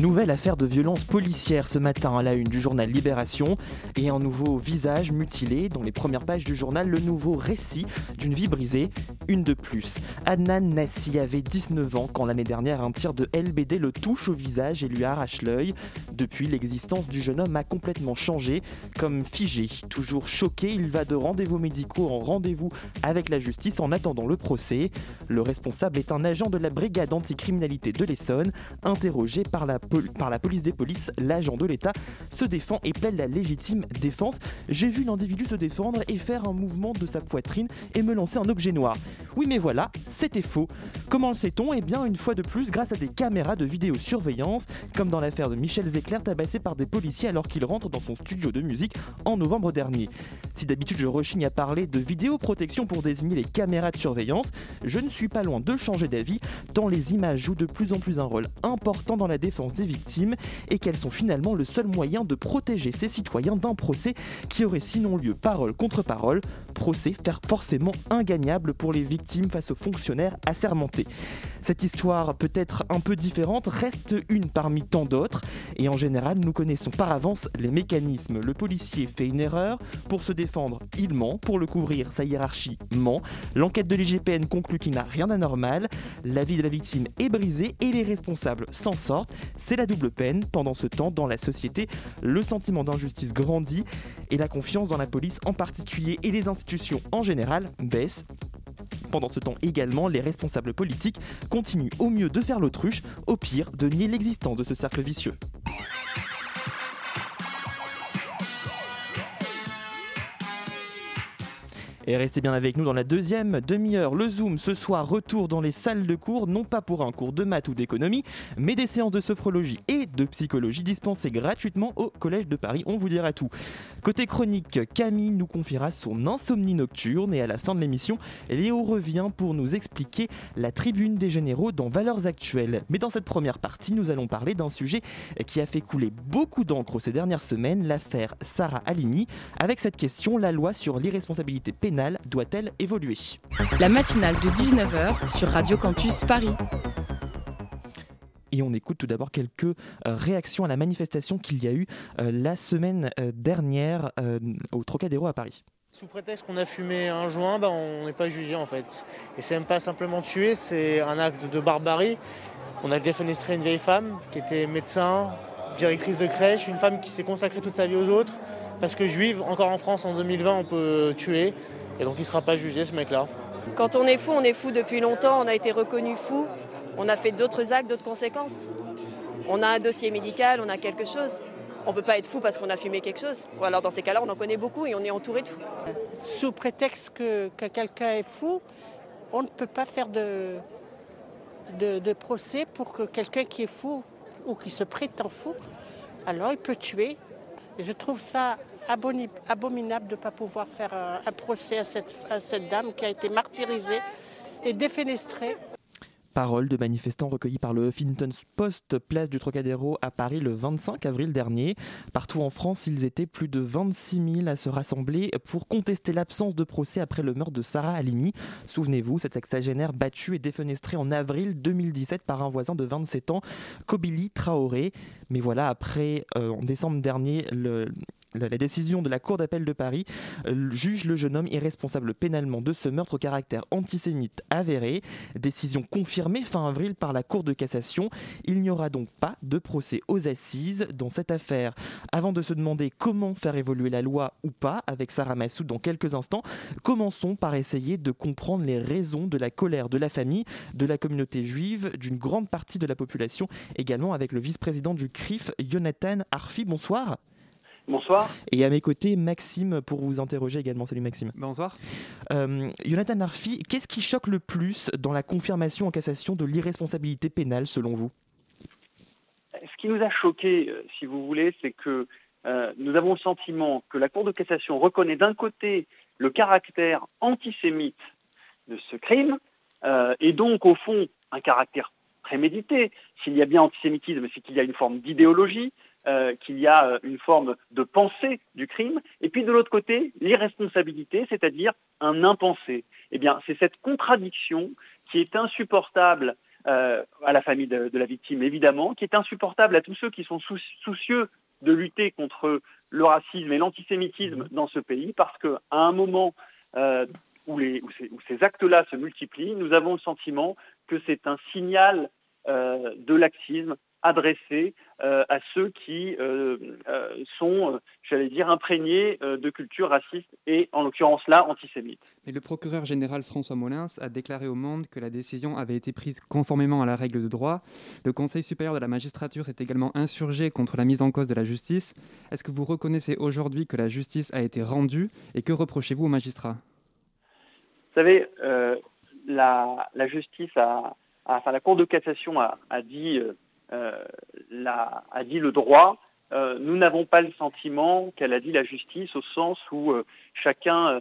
Nouvelle affaire de violence policière ce matin à la une du journal Libération et un nouveau visage mutilé dans les premières pages du journal, le nouveau récit d'une vie brisée, une de plus. Adnan Nassi avait 19 ans quand l'année dernière un tir de LBD le touche au visage et lui arrache l'œil. Depuis, l'existence du jeune homme a complètement changé, comme figé. Toujours choqué, il va de rendez-vous médicaux en rendez-vous avec la justice en attendant le procès. Le responsable est un agent de la brigade anticriminalité de l'Essonne, interrogé par la par la police des polices, l'agent de l'État se défend et plaide la légitime défense. J'ai vu l'individu se défendre et faire un mouvement de sa poitrine et me lancer un objet noir. Oui mais voilà, c'était faux. Comment le sait-on? Eh bien une fois de plus grâce à des caméras de vidéosurveillance, comme dans l'affaire de Michel Zecler tabassé par des policiers alors qu'il rentre dans son studio de musique en novembre dernier. Si d'habitude je rechigne à parler de vidéoprotection pour désigner les caméras de surveillance, je ne suis pas loin de changer d'avis tant les images jouent de plus en plus un rôle important dans la défense des victimes et qu'elles sont finalement le seul moyen de protéger ces citoyens d'un procès qui aurait sinon lieu parole contre parole, procès faire forcément ingagnable pour les victimes face aux fonctionnaires assermentés. Cette histoire peut être un peu différente, reste une parmi tant d'autres, et en général nous connaissons par avance les mécanismes. Le policier fait une erreur, pour se défendre il ment, pour le couvrir sa hiérarchie ment, l'enquête de l'IGPN conclut qu'il n'a rien d'anormal, la vie de la victime est brisée et les responsables s'en sortent. C'est la double peine. Pendant ce temps, dans la société, le sentiment d'injustice grandit et la confiance dans la police en particulier et les institutions en général baisse. Pendant ce temps également, les responsables politiques continuent au mieux de faire l'autruche, au pire de nier l'existence de ce cercle vicieux. Et restez bien avec nous dans la deuxième demi-heure. Le Zoom ce soir retour dans les salles de cours, non pas pour un cours de maths ou d'économie, mais des séances de sophrologie et de psychologie dispensées gratuitement au Collège de Paris. On vous dira tout. Côté chronique, Camille nous confiera son insomnie nocturne et à la fin de l'émission, Léo revient pour nous expliquer la tribune des généraux dans Valeurs Actuelles. Mais dans cette première partie, nous allons parler d'un sujet qui a fait couler beaucoup d'encre ces dernières semaines, l'affaire Sarah Halimi. Avec cette question, la loi sur l'irresponsabilité pénale doit-elle évoluer La matinale de 19h sur Radio Campus Paris. Et on écoute tout d'abord quelques euh, réactions à la manifestation qu'il y a eu euh, la semaine euh, dernière au Trocadéro à Paris. Sous prétexte qu'on a fumé un joint, ben, on n'est pas jugé en fait. Et c'est même pas simplement tuer, c'est un acte de barbarie. On a défenestré une vieille femme qui était médecin, directrice de crèche, une femme qui s'est consacrée toute sa vie aux autres. Parce que juive, encore en France en 2020, on peut tuer. Et donc il ne sera pas jugé ce mec-là. Quand on est fou, on est fou depuis longtemps, on a été reconnu fou, on a fait d'autres actes, d'autres conséquences. On a un dossier médical, on a quelque chose. On ne peut pas être fou parce qu'on a fumé quelque chose. Ou alors dans ces cas-là, on en connaît beaucoup et on est entouré de fous. Sous prétexte que, quelqu'un est fou, on ne peut pas faire de, de, de procès pour que quelqu'un qui est fou ou qui se prétend fou, alors il peut tuer. Et je trouve ça abominable de ne pas pouvoir faire un, procès à cette, dame qui a été martyrisée et défenestrée. Paroles de manifestants recueillis par le Huffington Post, place du Trocadéro à Paris le 25 avril dernier. Partout en France, ils étaient plus de 26 000 à se rassembler pour contester l'absence de procès après le meurtre de Sarah Halimi. Souvenez-vous, cette sexagénaire battue et défenestrée en avril 2017 par un voisin de 27 ans, Kobili Traoré. Mais voilà, après, euh, en décembre dernier, le, la décision de la Cour d'appel de Paris euh, juge le jeune homme irresponsable pénalement de ce meurtre au caractère antisémite avéré. Décision confirmée fin avril par la Cour de cassation. Il n'y aura donc pas de procès aux assises dans cette affaire. Avant de se demander comment faire évoluer la loi ou pas avec Sarah Massoud dans quelques instants, commençons par essayer de comprendre les raisons de la colère de la famille, de la communauté juive, d'une grande partie de la population, également avec le vice-président du CRIF, Jonathan Arfi. Bonsoir. Bonsoir. Et à mes côtés, Maxime, pour vous interroger également. Salut Maxime. Bonsoir. Euh, Jonathan Arfi, qu'est-ce qui choque le plus dans la confirmation en cassation de l'irresponsabilité pénale selon vous? Ce qui nous a choqué, euh, si vous voulez, c'est que euh, nous avons le sentiment que la Cour de cassation reconnaît d'un côté le caractère antisémite de ce crime, et donc au fond un caractère prémédité. S'il y a bien antisémitisme, c'est qu'il y a une forme d'idéologie, euh, qu'il y a euh, une forme de pensée du crime, et puis de l'autre côté, l'irresponsabilité, c'est-à-dire un impensé. Eh bien, c'est cette contradiction qui est insupportable euh, à la famille de, la victime, évidemment, qui est insupportable à tous ceux qui sont soucieux de lutter contre le racisme et l'antisémitisme mmh. dans ce pays, parce qu'à un moment où, ces, actes-là se multiplient, nous avons le sentiment que c'est un signal de laxisme adressé euh, à ceux qui euh, euh, sont, j'allais dire, imprégnés de culture raciste et, en l'occurrence là, antisémite. Mais le procureur général François Molins a déclaré au Monde que la décision avait été prise conformément à la règle de droit. Le Conseil supérieur de la magistrature s'est également insurgé contre la mise en cause de la justice. Est-ce que vous reconnaissez aujourd'hui que la justice a été rendue et que reprochez-vous aux magistrats? Vous savez, la, justice a, enfin la Cour de cassation a, a dit euh, a dit le droit, euh, nous n'avons pas le sentiment qu'elle a dit la justice au sens où euh, chacun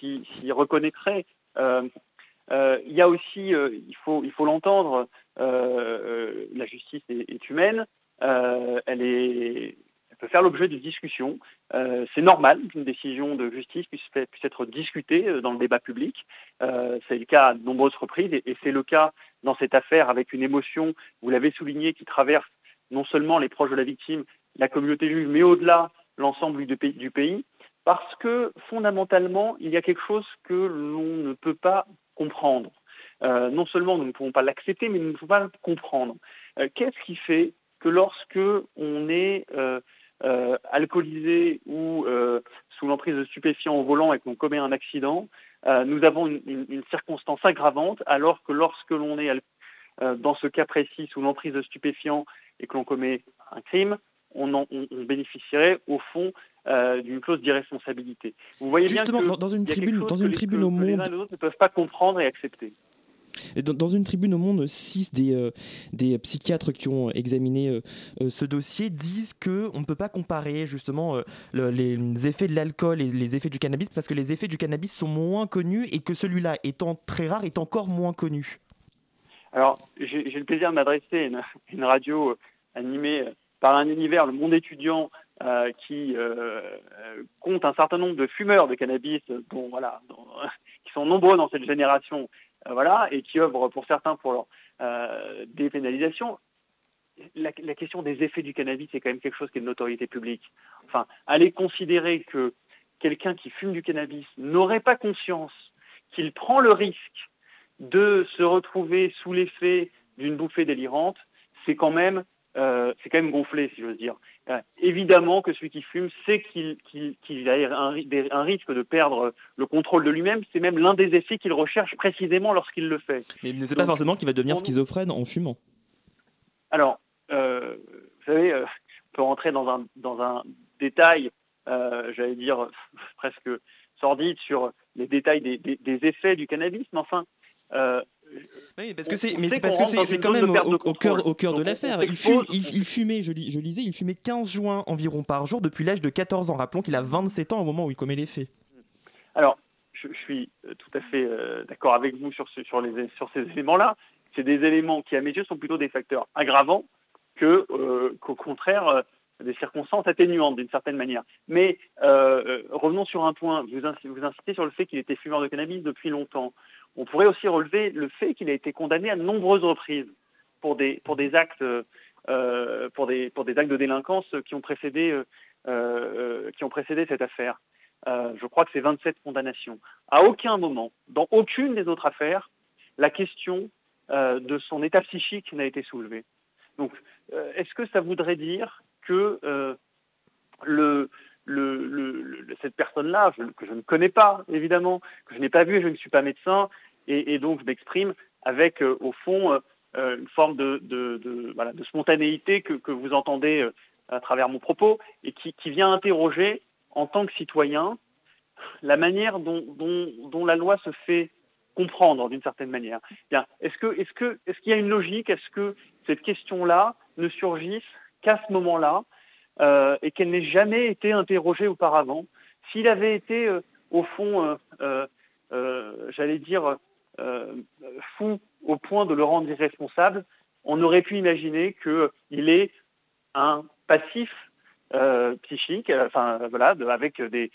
s'y reconnaîtrait. il y a aussi, il faut il faut l'entendre, la justice est, humaine, elle, est, peut faire l'objet de discussions. c'est normal qu'une décision de justice puisse, être discutée dans le débat public. c'est le cas à de nombreuses reprises et c'est le cas dans cette affaire avec une émotion, vous l'avez souligné, qui traverse non seulement les proches de la victime, la communauté juive, mais au-delà l'ensemble du pays, parce que fondamentalement, il y a quelque chose que l'on ne peut pas comprendre. Euh, non seulement nous ne pouvons pas l'accepter, mais nous ne pouvons pas le comprendre. Euh, qu'est-ce qui fait que lorsque on est euh, alcoolisé ou sous l'emprise de stupéfiants au volant et qu'on commet un accident, euh, nous avons une, circonstance aggravante, alors que lorsque l'on est euh, dans ce cas précis sous l'emprise de stupéfiants et que l'on commet un crime, on, bénéficierait au fond euh, d'une clause d'irresponsabilité. Vous voyez Justement, bien que dans une tribune, dans une tribune au monde, les uns ne peuvent pas comprendre et accepter. Dans, une tribune au monde, six des, euh, psychiatres qui ont examiné euh, euh, ce dossier disent qu'on ne peut pas comparer justement les effets de l'alcool et les effets du cannabis parce que les effets du cannabis sont moins connus et que celui-là, étant très rare, est encore moins connu. Alors, j'ai le plaisir de m'adresser à une, radio animée par un univers, le monde étudiant, qui compte un certain nombre de fumeurs de cannabis, qui sont nombreux dans cette génération voilà, et qui œuvrent pour certains pour leur euh, dépénalisation. La, question des effets du cannabis, c'est quand même quelque chose qui est de notoriété publique. Enfin, aller considérer que quelqu'un qui fume du cannabis n'aurait pas conscience qu'il prend le risque de se retrouver sous l'effet d'une bouffée délirante, c'est quand même euh, c'est quand même gonflé, si j'ose dire. Euh, évidemment que celui qui fume sait qu'il a un, risque de perdre le contrôle de lui-même. C'est même l'un des effets qu'il recherche précisément lorsqu'il le fait. Mais il ne sait pas forcément qu'il va devenir schizophrène en fumant. Alors, euh, vous savez, on peut rentrer dans un, dans un détail, j'allais dire presque sordide, sur les détails des, des effets du cannabis, mais enfin, oui, parce que c'est, mais c'est parce que c'est, quand même au, cœur, au cœur de l'affaire. Il, il, fumait, je, je, lisais, il fumait 15 joints environ par jour depuis l'âge de 14 ans. Rappelons qu'il a 27 ans au moment où il commet les faits. Alors, je, suis euh, tout à fait euh, d'accord avec vous sur, sur, les, sur ces éléments-là. C'est des éléments qui, à mes yeux, sont plutôt des facteurs aggravants que, euh, qu'au contraire, des circonstances atténuantes d'une certaine manière. Mais revenons sur un point. Vous, vous incitez sur le fait qu'il était fumeur de cannabis depuis longtemps. On pourrait aussi relever le fait qu'il a été condamné à nombreuses reprises pour des, euh, actes de délinquance qui ont précédé, euh, euh, cette affaire. je crois que c'est 27 condamnations. À aucun moment, dans aucune des autres affaires, la question de son état psychique n'a été soulevée. Donc, est-ce que ça voudrait dire que cette personne-là, que je ne connais pas, évidemment, que je n'ai pas vu, je ne suis pas médecin, et, donc je m'exprime avec, euh, au fond, euh, euh, une forme de, spontanéité que, vous entendez à travers mon propos, et qui, vient interroger, en tant que citoyen, la manière dont, la loi se fait comprendre d'une certaine manière. Est-ce qu'il y a une logique Est-ce que cette question-là ne surgisse qu'à ce moment-là et qu'elle n'ait jamais été interrogée auparavant? S'il avait été, au fond, j'allais dire, fou au point de le rendre irresponsable, on aurait pu imaginer qu'il est un passif euh, psychique, voilà, avec des,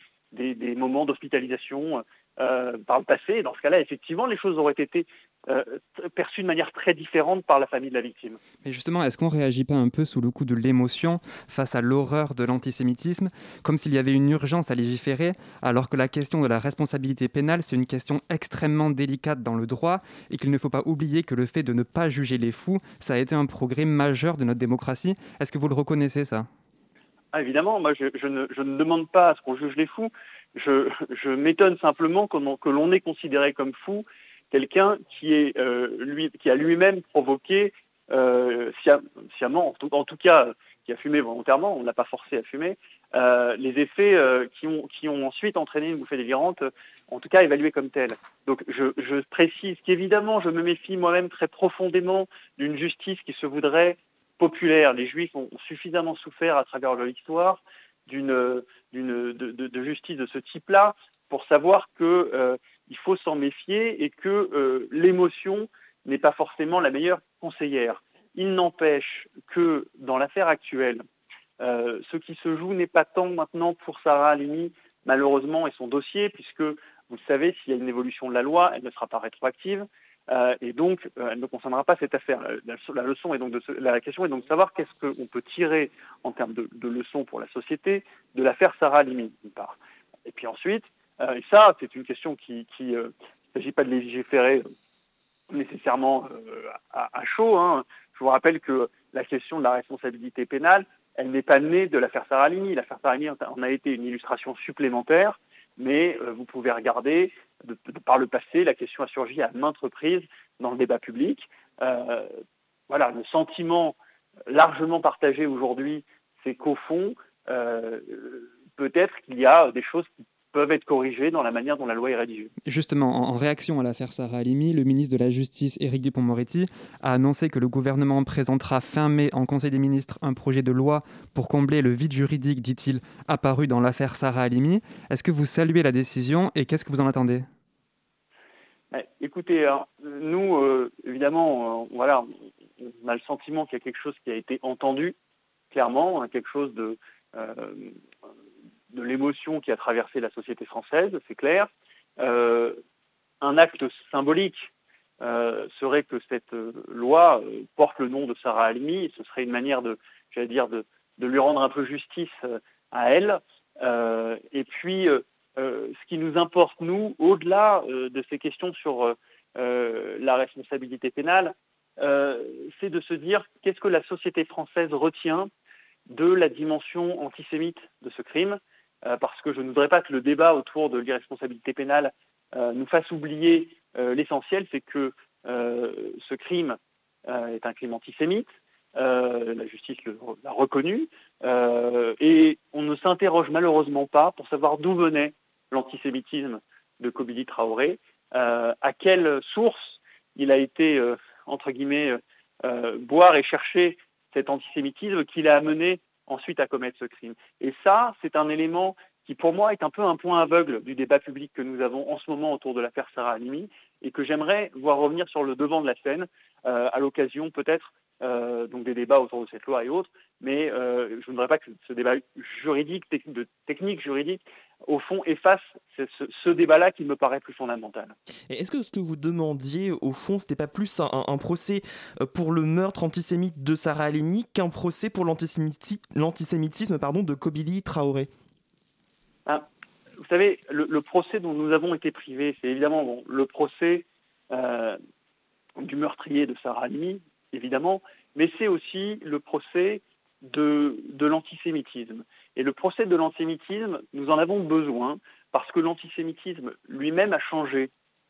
moments d'hospitalisation euh, par le passé. dans ce cas-là, effectivement, les choses auraient été euh, de manière très différente par la famille de la victime. Mais justement, est-ce qu'on ne réagit pas un peu sous le coup de l'émotion face à l'horreur de l'antisémitisme, comme s'il y avait une urgence à légiférer, alors que la question de la responsabilité pénale, c'est une question extrêmement délicate dans le droit, et qu'il ne faut pas oublier que le fait de ne pas juger les fous, ça a été un progrès majeur de notre démocratie. Est-ce que vous le reconnaissez, ça? Ah, Évidemment, moi je, ne, je ne demande pas à ce qu'on juge les fous, je, m'étonne simplement que l'on ait considéré comme fou quelqu'un qui, euh, qui a lui-même provoqué euh, sciemment, en tout, cas qui a fumé volontairement, on ne l'a pas forcé à fumer, euh, les effets qui, ont, ensuite entraîné une bouffée délirante, en tout cas évaluée comme telle. Donc je, précise qu'évidemment je me méfie moi-même très profondément d'une justice qui se voudrait populaire. Les Juifs ont suffisamment souffert à travers leur histoire d'une de, justice de ce type-là pour savoir euh, faut s'en méfier et que euh, l'émotion n'est pas forcément la meilleure conseillère. Il n'empêche que dans l'affaire actuelle, euh, ce qui se joue n'est pas tant maintenant pour Sarah Halimi, malheureusement, et son dossier, puisque vous le savez, s'il y a une évolution de la loi, elle ne sera pas rétroactive. et donc, elle ne concernera pas cette affaire. La, leçon est donc de la question est donc de savoir qu'est-ce qu'on peut tirer en termes de, de, leçons pour la société de l'affaire Sarah Limi, d'une part. Et puis ensuite, euh, et ça, c'est une question qui, euh, il ne s'agit pas de légiférer nécessairement euh, à, chaud. Hein. Je vous rappelle que la question de la responsabilité pénale, elle n'est pas née de l'affaire Sarah Limi. L'affaire Sarah Limi en a été une illustration supplémentaire, mais vous pouvez regarder, par le passé, la question a surgi à maintes reprises dans le débat public. voilà, le sentiment largement partagé aujourd'hui, c'est qu'au fond, euh, peut-être qu'il y a des choses qui peuvent être corrigées dans la manière dont la loi est rédigée. Justement, en réaction à l'affaire Sarah Halimi, le ministre de la Justice, Éric Dupont-Moretti, a annoncé que le gouvernement présentera fin mai en Conseil des ministres un projet de loi pour combler le vide juridique, dit-il, apparu dans l'affaire Sarah Halimi. Est-ce que vous saluez la décision et qu'est-ce que vous en attendez? Ben, Écoutez, nous, euh, évidemment, euh, voilà, on a le sentiment qu'il y a quelque chose qui a été entendu, clairement, hein, quelque chose de, euh, de l'émotion qui a traversé la société française, c'est clair. Euh, un acte symbolique euh, serait que cette loi porte le nom de Sarah Halimi, ce serait une manière de, j'allais dire, de, lui rendre un peu justice à elle. et puis, ce qui nous importe, nous, au-delà de ces questions sur la responsabilité pénale, c'est de se dire qu'est-ce que la société française retient de la dimension antisémite de ce crime, euh, parce que je ne voudrais pas que le débat autour de l'irresponsabilité pénale euh, nous fasse oublier euh, l'essentiel, c'est que ce crime est un crime antisémite, la justice l'a reconnu, et on ne s'interroge malheureusement pas pour savoir d'où venait l'antisémitisme de Kobili Traoré, à quelle source il a été, entre guillemets, boire et chercher cet antisémitisme qui l'a amené ensuite à commettre ce crime. Et ça, c'est un élément qui pour moi est un peu un point aveugle du débat public que nous avons en ce moment autour de l'affaire Sarah Halimi et que j'aimerais voir revenir sur le devant de la scène euh, à l'occasion peut-être euh, donc des débats autour de cette loi et autres, mais euh, je ne voudrais pas que ce débat juridique, de technique juridique, au fond, efface ce, débat-là qui me paraît plus fondamental. Est-ce que ce que vous demandiez, au fond, c'était pas plus un, procès pour le meurtre antisémite de Sarah Halimi qu'un procès pour l'antisémitisme pardon, de Kobili Traoré? Ah, Vous savez, le, procès dont nous avons été privés, c'est évidemment le procès du meurtrier de Sarah Halimi, évidemment, mais c'est aussi le procès de, l'antisémitisme. Et le procès de l'antisémitisme, nous en avons besoin parce que l'antisémitisme lui-même a changé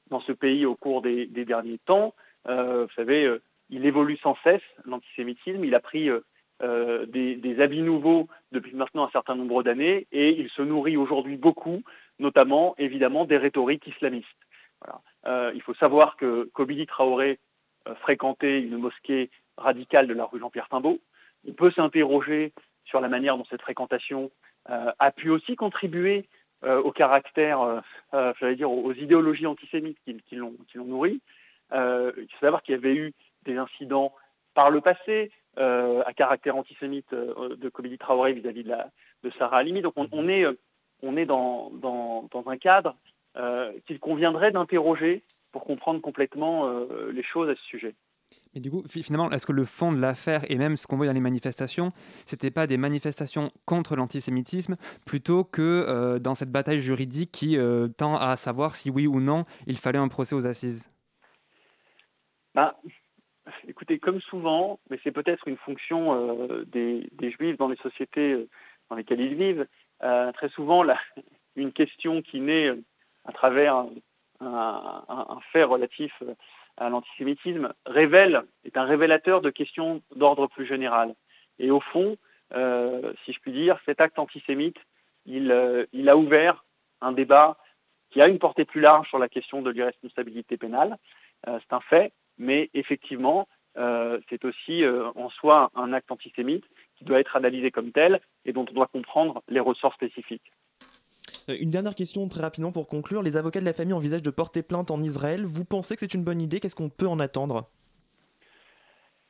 dans ce pays au cours des, derniers temps. Euh, vous savez, euh, il évolue sans cesse, l'antisémitisme. Il a pris euh, des, habits nouveaux depuis maintenant un certain nombre d'années et il se nourrit aujourd'hui beaucoup, notamment évidemment des rhétoriques islamistes. il faut savoir que Kobili Traoré fréquenter une mosquée radicale de la rue Jean-Pierre Timbaud. On peut s'interroger sur la manière dont cette fréquentation euh, a pu aussi contribuer euh, au caractère, j'allais dire, aux idéologies antisémites qui, l'ont nourri. il faut savoir qu'il y avait eu des incidents par le passé à caractère antisémite de Comédie Traoré vis-à-vis de, Sarah Halimi. Donc on, est, dans, un cadre qu'il conviendrait d'interroger pour comprendre complètement les choses à ce sujet. Mais du coup, finalement, est-ce que le fond de l'affaire et même ce qu'on voit dans les manifestations, c'était pas des manifestations contre l'antisémitisme, plutôt que euh, dans cette bataille juridique qui euh, tend à savoir si oui ou non il fallait un procès aux assises? Bah, Écoutez, comme souvent, mais c'est peut-être une fonction euh, des, juifs dans les sociétés dans lesquelles ils vivent, très souvent, une question qui naît à travers un fait relatif à l'antisémitisme révèle, est un révélateur de questions d'ordre plus général. Et au fond, euh, si je puis dire, cet acte antisémite, il, euh, il, a ouvert un débat qui a une portée plus large sur la question de l'irresponsabilité pénale. Euh, c'est un fait, mais effectivement, c'est aussi en soi un acte antisémite qui doit être analysé comme tel et dont on doit comprendre les ressorts spécifiques. Euh, une dernière question très rapidement pour conclure. Les avocats de la famille envisagent de porter plainte en Israël. Vous pensez que c'est une bonne idée? Qu'est-ce qu'on peut en attendre?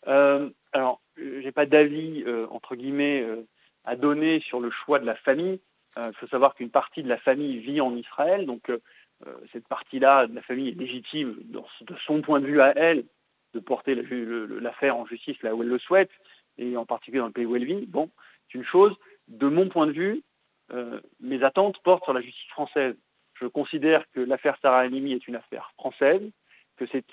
Euh, Alors, j'ai pas d'avis, euh, entre guillemets, euh, à donner sur le choix de la famille. Il faut savoir qu'une partie de la famille vit en Israël, donc cette partie-là de la famille est légitime de son point de vue à elle de porter l'affaire en justice là où elle le souhaite, et en particulier dans le pays où elle vit. Bon, c'est une chose. De mon point de vue, mes attentes portent sur la justice française. Je considère que l'affaire Sarah Halimi est une affaire française, que c'est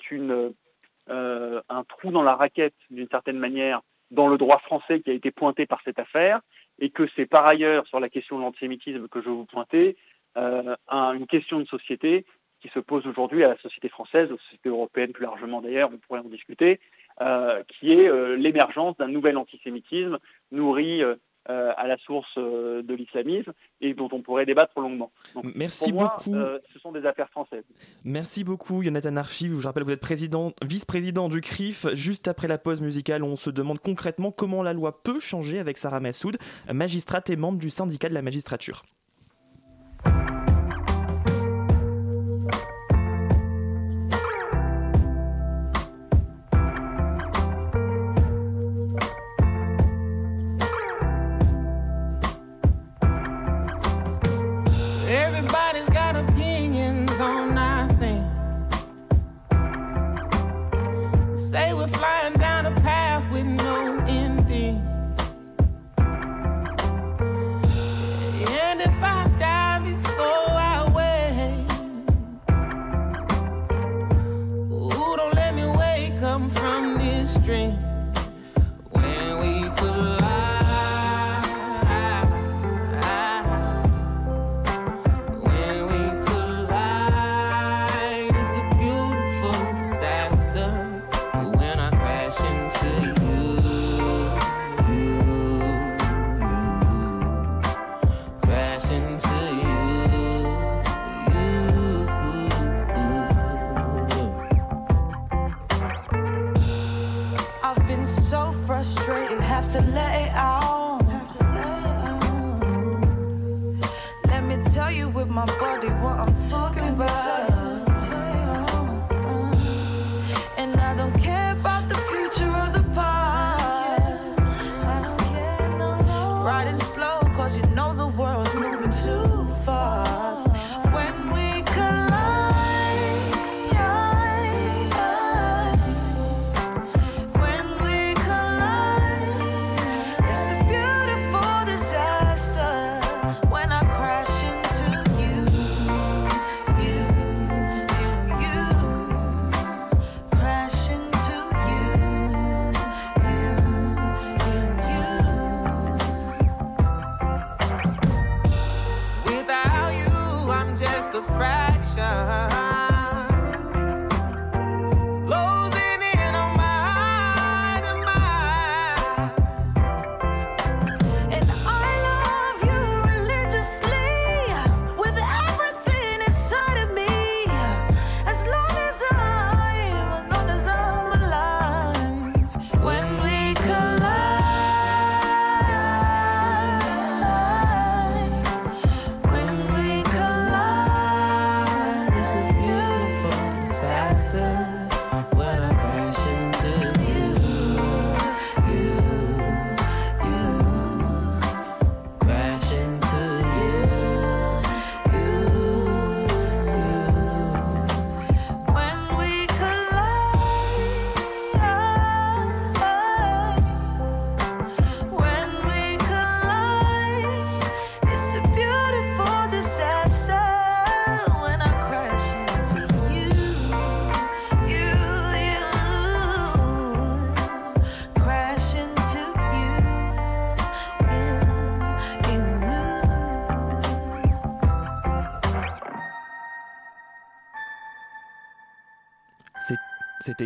euh, un trou dans la raquette, d'une certaine manière, dans le droit français qui a été pointé par cette affaire, et que c'est par ailleurs, sur la question de l'antisémitisme que je vous pointer, euh, une question de société qui se pose aujourd'hui à la société française, aux sociétés européennes plus largement d'ailleurs, on pourrait en discuter, qui est l'émergence d'un nouvel antisémitisme nourri euh, à la source euh, de l'islamisme et dont on pourrait débattre longuement. Merci beaucoup. Euh, ce sont des affaires françaises. Merci beaucoup, Jonathan Arfi. Je rappelle, vous êtes président, vice-président du CRIF. Juste après la pause musicale, on se demande concrètement comment la loi peut changer avec Sarah Massoud, magistrate et membre du syndicat de la magistrature.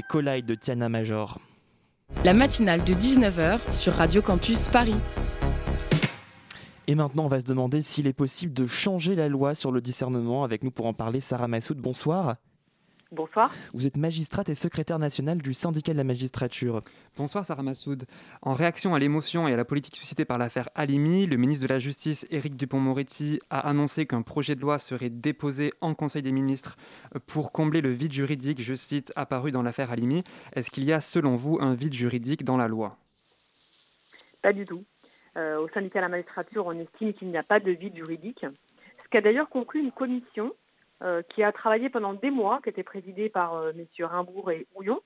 Collide de Tiana Major. La matinale de 19h sur Radio Campus Paris. Et maintenant, on va se demander s'il est possible de changer la loi sur le discernement. Avec nous pour en parler, Sarah Massoud, bonsoir. Bonsoir. Vous êtes magistrate et secrétaire nationale du syndicat de la magistrature. Bonsoir Sarah Massoud. En réaction à l'émotion et à la politique suscitée par l'affaire Alimi, le ministre de la Justice, Éric Dupont-Moretti, a annoncé qu'un projet de loi serait déposé en Conseil des ministres pour combler le vide juridique, je cite, apparu dans l'affaire Alimi. Est-ce qu'il y a, selon vous, un vide juridique dans la loi? Pas du tout. Euh, au syndicat de la magistrature, on estime qu'il n'y a pas de vide juridique. Ce qu'a d'ailleurs conclu une commission qui a travaillé pendant des mois, qui était présidée par euh, messieurs Rimbourg et Houillon,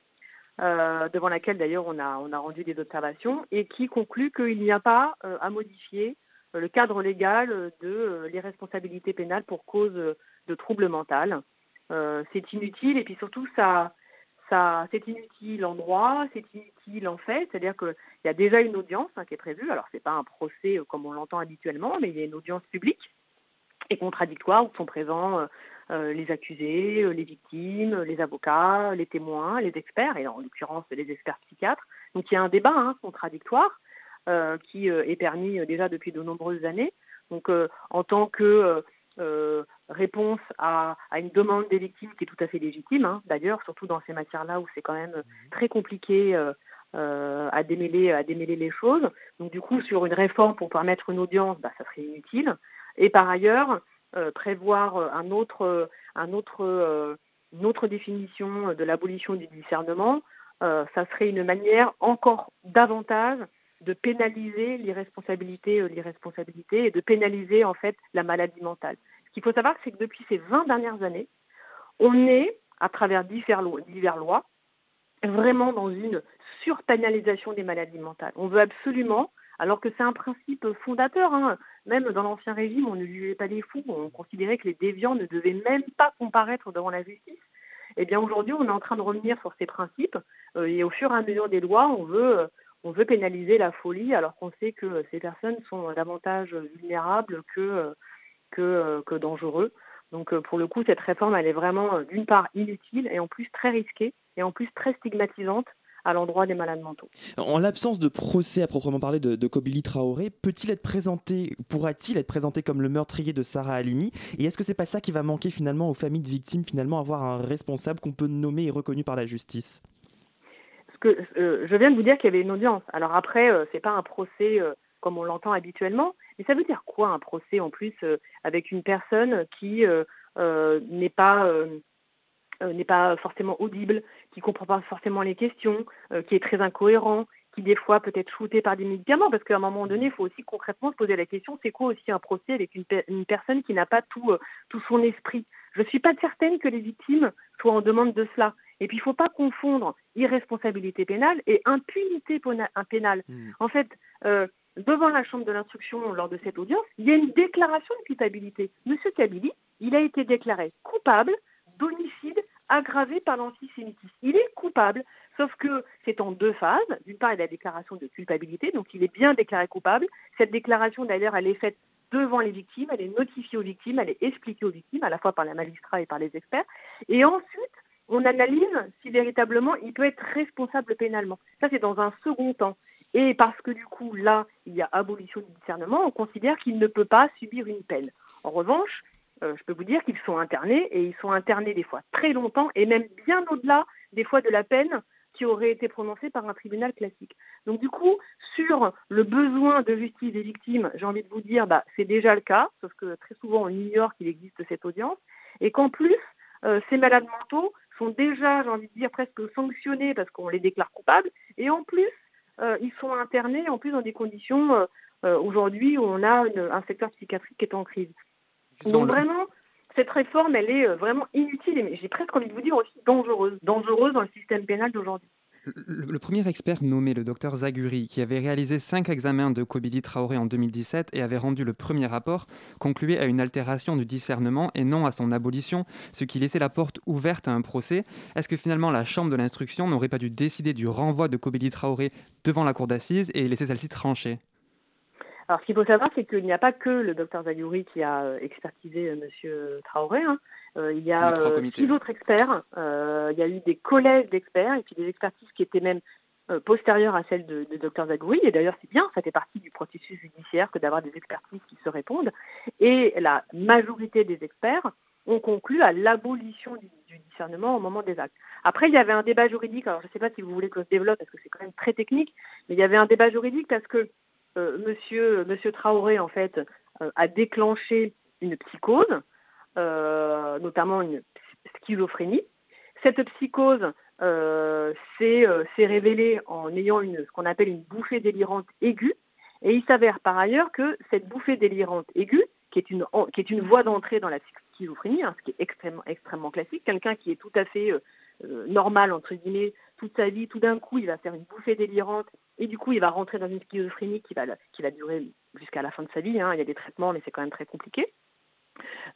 euh, devant laquelle d'ailleurs on a, on a rendu des observations, et qui conclut qu'il n'y a pas à modifier le cadre légal de l'irresponsabilité pénale pour cause de trouble mental. c'est inutile et puis surtout ça, ça, c'est inutile en droit, c'est inutile en fait, c'est-à-dire qu'il y a déjà une audience hein, qui est prévue, alors ce n'est pas un procès comme on l'entend habituellement, mais il y a une audience publique et contradictoire où sont présents euh, les accusés, euh, les victimes, les avocats, les témoins, les experts, et en l'occurrence les experts psychiatres. Donc il y a un débat hein, contradictoire euh, qui est permis déjà depuis de nombreuses années. Donc en tant que réponse à, une demande des victimes qui est tout à fait légitime, hein, d'ailleurs, surtout dans ces matières-là où c'est quand même mmh. très compliqué à, démêler, à démêler les choses. Donc du coup, sur une réforme pour permettre une audience, bah, ça serait inutile. Et par ailleurs, euh, prévoir euh, un autre, euh, une autre définition de l'abolition du discernement, ça serait une manière encore davantage de pénaliser l'irresponsabilité, l'irresponsabilité et de pénaliser en fait la maladie mentale. Ce qu'il faut savoir, c'est que depuis ces 20 dernières années, on est, à travers diverses lois, vraiment dans une surpénalisation des maladies mentales. On veut absolument alors que c'est un principe fondateur. Hein. Même dans l'Ancien Régime, on ne jugeait pas les fous, on considérait que les déviants ne devaient même pas comparaître devant la justice. Eh bien aujourd'hui, on est en train de revenir sur ces principes euh, et au fur et à mesure des lois, on veut, on veut pénaliser la folie alors qu'on sait que ces personnes sont davantage vulnérables que, que, que dangereux. Donc pour le coup, cette réforme, elle est vraiment d'une part inutile et en plus très risquée et en plus très stigmatisante à l'endroit des malades mentaux. En l'absence de procès à proprement parler de, de Kobili Traoré, peut-il être présenté, pourra-t-il être présenté comme le meurtrier de Sarah Halimi? Et est-ce que c'est pas ça qui va manquer finalement aux familles de victimes, finalement avoir un responsable qu'on peut nommer et reconnu par la justice? Que, euh, Je viens de vous dire qu'il y avait une audience. Alors après, euh, c'est pas un procès euh, comme on l'entend habituellement, mais ça veut dire quoi un procès en plus avec une personne qui n'est pas n'est pas forcément audible, qui ne comprend pas forcément les questions, euh, qui est très incohérent, qui des fois peut être shooté par des médicaments, parce qu'à un moment donné, il faut aussi concrètement se poser la question, c'est quoi aussi un procès avec une, personne qui n'a pas tout, euh, tout son esprit? Je ne suis pas certaine que les victimes soient en demande de cela. Et puis, il ne faut pas confondre irresponsabilité pénale et impunité pénale. Hmm. En fait, devant la chambre de l'instruction, lors de cette audience, il y a une déclaration de culpabilité. Monsieur Kabili, il a été déclaré coupable d'homicide aggravé par l'antisémitisme. Il est coupable, sauf que c'est en deux phases. D'une part, il y a la déclaration de culpabilité, donc il est bien déclaré coupable. Cette déclaration, d'ailleurs, elle est faite devant les victimes, elle est notifiée aux victimes, elle est expliquée aux victimes, à la fois par les magistrats et par les experts. Et ensuite, on analyse si véritablement il peut être responsable pénalement. Ça, c'est dans un second temps. Et parce que du coup, là, il y a abolition du discernement, on considère qu'il ne peut pas subir une peine. En revanche, euh, je peux vous dire qu'ils sont internés et ils sont internés des fois très longtemps et même bien au-delà des fois de la peine qui aurait été prononcée par un tribunal classique. Donc du coup, sur le besoin de justice des victimes, j'ai envie de vous dire, bah, c'est déjà le cas, sauf que très souvent on ignore qu'il existe cette audience, et qu'en plus, euh, ces malades mentaux sont déjà, j'ai envie de dire, presque sanctionnés parce qu'on les déclare coupables, et en plus, euh, ils sont internés en plus dans des conditions aujourd'hui où on a un secteur psychiatrique qui est en crise. Donc vraiment, cette réforme, elle est euh, vraiment inutile et j'ai presque envie de vous dire aussi dangereuse, dangereuse dans le système pénal d'aujourd'hui. Le, premier expert nommé, le docteur Zaguri, qui avait réalisé cinq examens de Kobili Traoré en 2017 et avait rendu le premier rapport, concluait à une altération du discernement et non à son abolition, ce qui laissait la porte ouverte à un procès. Est-ce que finalement la Chambre de l'instruction n'aurait pas dû décider du renvoi de Kobili Traoré devant la cour d'assises et laisser celle-ci trancher? Alors, ce qu'il faut savoir, c'est qu'il n'y a pas que le docteur Zayouri qui a euh, expertisé euh, M. Traoré. Hein. il y a six autres experts, il y a eu des collèges d'experts et puis des expertises qui étaient même postérieures à celles de, de Dr Zagouri. Et d'ailleurs, c'est bien, ça fait partie du processus judiciaire que d'avoir des expertises qui se répondent. Et la majorité des experts ont conclu à l'abolition du, discernement au moment des actes. Après, il y avait un débat juridique, alors je ne sais pas si vous voulez que je développe parce que c'est quand même très technique, mais il y avait un débat juridique parce que euh, monsieur, monsieur Traoré, en fait, euh, a déclenché une psychose, euh, notamment une schizophrénie. Cette psychose s'est révélée en ayant une, ce qu'on appelle une bouffée délirante aiguë, et il s'avère par ailleurs que cette bouffée délirante aiguë, qui est une, voie d'entrée dans la schizophrénie, hein, ce qui est extrêmement, classique, quelqu'un qui est tout à fait euh, euh, normal, entre guillemets, toute sa vie, tout d'un coup, il va faire une bouffée délirante, et du coup, il va rentrer dans une schizophrénie qui va, qui va durer jusqu'à la fin de sa vie. Hein. Il y a des traitements, mais c'est quand même très compliqué.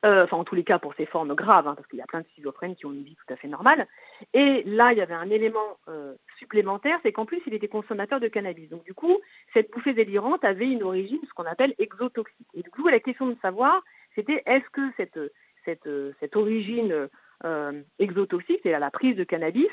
Euh, enfin, en tous les cas, pour ces formes graves, hein, parce qu'il y a plein de schizophrènes qui ont une vie tout à fait normale. Et là, il y avait un élément supplémentaire, c'est qu'en plus, il était consommateur de cannabis. Donc, du coup, cette bouffée délirante avait une origine, ce qu'on appelle exotoxique. Et du coup, la question de savoir, c'était est-ce que cette, cette, cette origine euh, exotoxique, c'est-à-dire la prise de cannabis,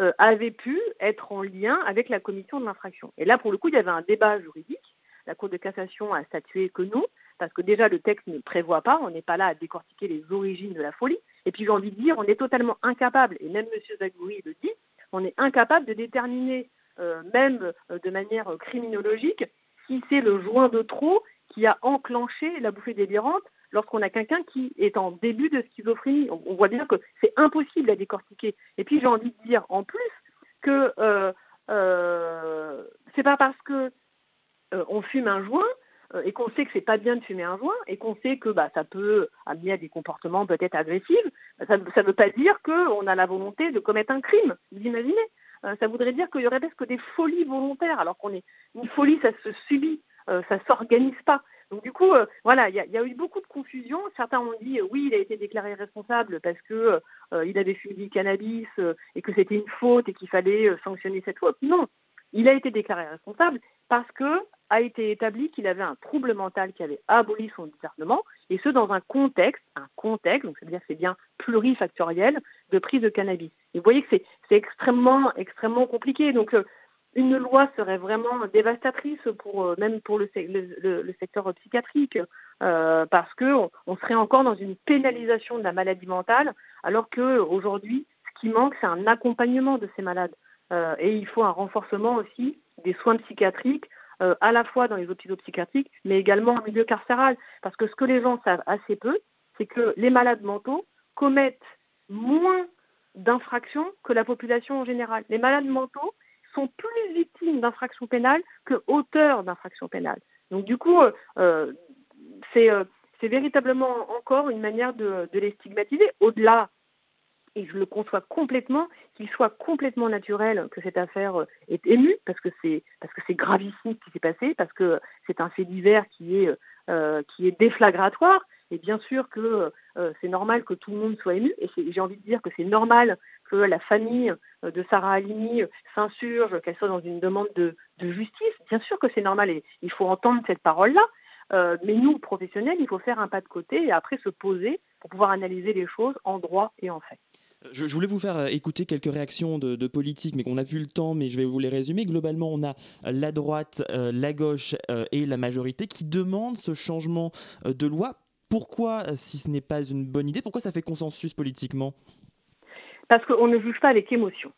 euh, avait pu être en lien avec la commission de l'infraction. Et là, pour le coup, il y avait un débat juridique. La Cour de cassation a statué que non, parce que déjà le texte ne prévoit pas, on n'est pas là à décortiquer les origines de la folie. Et puis j'ai envie de dire, on est totalement incapable, et même M. Zagouri le dit, on est incapable de déterminer, euh, même de manière criminologique, si c'est le joint de trop qui a enclenché la bouffée délirante lorsqu'on a quelqu'un qui est en début de schizophrénie. On, voit bien que c'est impossible à décortiquer. Et puis j'ai envie de dire en plus que euh, euh, c'est pas parce que euh, on fume un joint euh, et qu'on sait que c'est pas bien de fumer un joint et qu'on sait que bah, ça peut amener à des comportements peut-être agressifs, ça ne veut pas dire qu'on a la volonté de commettre un crime. Vous imaginez Ça voudrait dire qu'il y aurait presque des folies volontaires, alors qu'on est une folie, ça se subit, ça s'organise pas. Donc du coup, euh, voilà, il y, a eu beaucoup de confusion. Certains ont dit euh, oui, il a été déclaré responsable parce que euh, il avait fumé du cannabis et que c'était une faute et qu'il fallait sanctionner cette faute. Non, il a été déclaré responsable parce que a été établi qu'il avait un trouble mental qui avait aboli son discernement, et ce dans un contexte, un contexte, donc c'est-à-dire c'est bien plurifactoriel, de prise de cannabis. Et vous voyez que c'est extrêmement, extrêmement compliqué. Donc une loi serait vraiment dévastatrice pour euh, même pour le, secteur psychiatrique euh, parce que on, serait encore dans une pénalisation de la maladie mentale alors que aujourd'hui ce qui manque c'est un accompagnement de ces malades euh, et il faut un renforcement aussi des soins psychiatriques à la fois dans les hôpitaux psychiatriques mais également en milieu carcéral parce que ce que les gens savent assez peu c'est que les malades mentaux commettent moins d'infractions que la population en général. Les malades mentaux, sont plus victimes d'infractions pénales que auteurs d'infractions pénales. Donc du coup, euh, euh, euh, c'est véritablement encore une manière de, les stigmatiser, au-delà, et je le conçois complètement, qu'il soit complètement naturel que cette affaire est émue, parce que c'est gravissime ce qui s'est passé, parce que c'est un fait divers qui est, qui est déflagratoire, et bien sûr que c'est normal que tout le monde soit ému, et j'ai envie de dire que c'est normal que la famille euh, de Sarah Halimi euh, s'insurge, qu'elle soit dans une demande de, justice. Bien sûr que c'est normal et il faut entendre cette parole-là. Euh, mais nous, professionnels, il faut faire un pas de côté et après se poser pour pouvoir analyser les choses en droit et en fait. Je, voulais vous faire écouter quelques réactions de, politiques, mais qu'on a vu le temps, mais je vais vous les résumer. Globalement, on a la droite, la gauche et la majorité qui demandent ce changement de loi. Pourquoi, si ce n'est pas une bonne idée, pourquoi ça fait consensus politiquement? Parce qu'on ne juge pas avec émotion.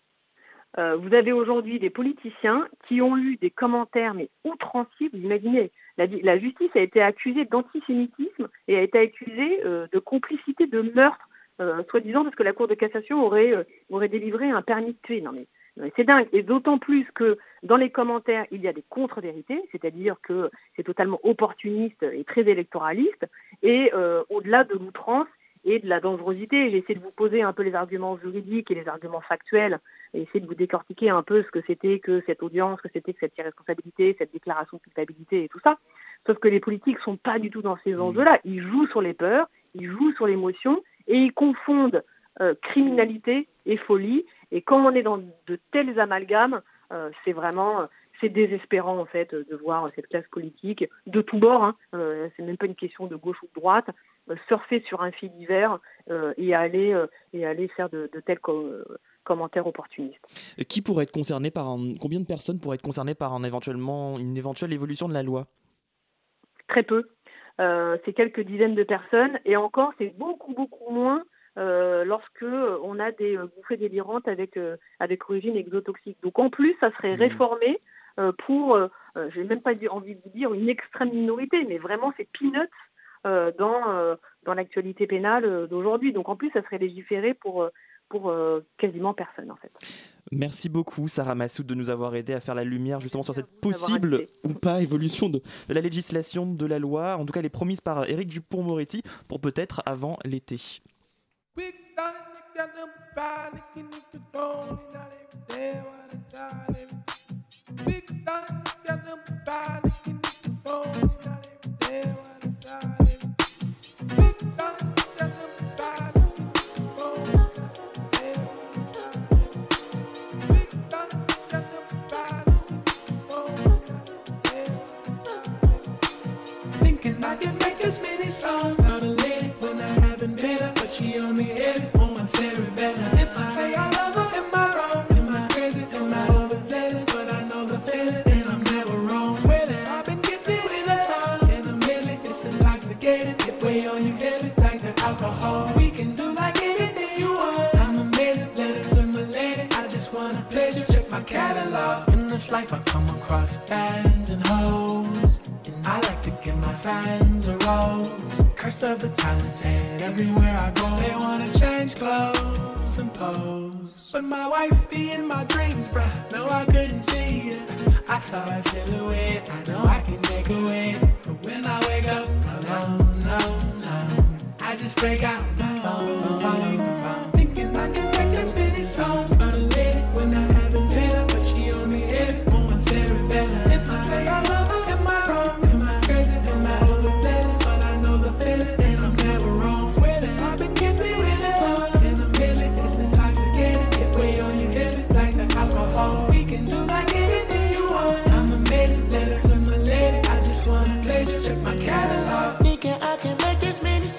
Euh, vous avez aujourd'hui des politiciens qui ont eu des commentaires mais outranciers. Vous imaginez, la, justice a été accusée d'antisémitisme et a été accusée euh, de complicité de meurtre, euh, soi-disant parce que la Cour de cassation aurait, aurait délivré un permis de tuer. Non mais, c'est dingue. Et d'autant plus que dans les commentaires, il y a des contre-vérités, c'est-à-dire que c'est totalement opportuniste et très électoraliste. Et au-delà de l'outrance, et de la dangerosité. J'ai essayé de vous poser un peu les arguments juridiques et les arguments factuels, et essayer de vous décortiquer un peu ce que c'était que cette audience, ce que c'était que cette irresponsabilité, cette déclaration de culpabilité et tout ça. Sauf que les politiques ne sont pas du tout dans ces mmh. enjeux-là. Ils jouent sur les peurs, ils jouent sur l'émotion, et ils confondent euh, criminalité et folie. Et quand on est dans de tels amalgames, euh, c'est vraiment c'est désespérant en fait de voir cette classe politique de tous bords. Hein, c'est même pas une question de gauche ou de droite. Surfer sur un fil d'hiver et aller et aller faire de, tels commentaires opportunistes. Qui pourrait être concerné par combien de personnes pourraient être concernées par un éventuellement une éventuelle évolution de la loi? Très peu. c'est quelques dizaines de personnes et encore c'est beaucoup beaucoup moins euh, lorsque on a des euh, bouffées délirantes avec, euh, avec origine exotoxique. Donc en plus, ça serait mmh. réformé pour, je n'ai même pas envie de vous dire une extrême minorité, mais vraiment c'est peanuts dans, dans l'actualité pénale d'aujourd'hui. Donc en plus, ça serait légiféré pour, pour quasiment personne en fait. Merci beaucoup Sarah Massoud de nous avoir aidé à faire la lumière justement sur cette possible ou pas évolution de, de, la législation, de la loi. En tout cas, elle est promise par Éric Dupont-Moretti pour peut-être avant l'été.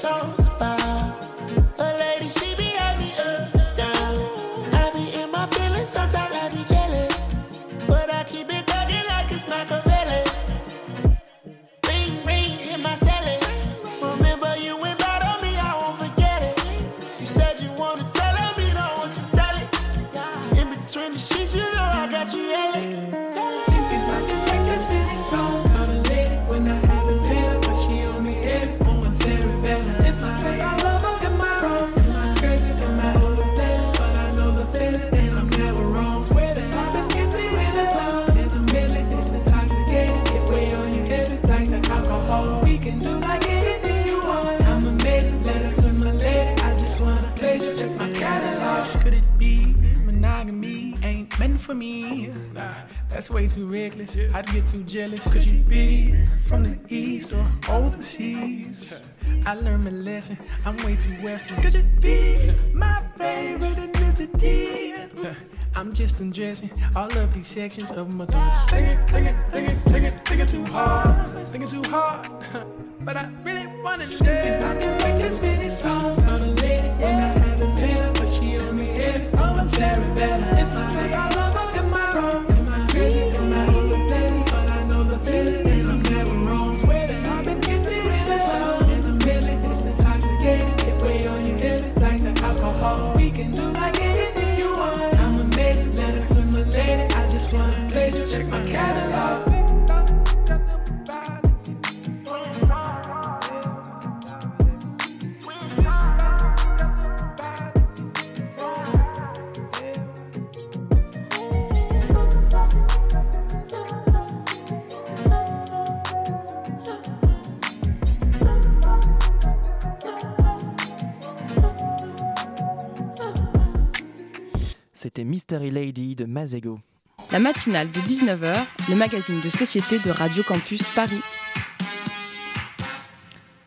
sounds way too reckless. I'd get too jealous. Could you be from the east or overseas? I learned my lesson. I'm way too western. Could you be my favorite ethnicity? I'm just undressing all of these sections of my thoughts. Thinking, thinking, thinking, thinking, thinking too hard. Thinking too hard. But I really wanna live. I can make as many songs C'était Mystery Lady de Mazego. La matinale de 19h, le magazine de société de Radio Campus Paris.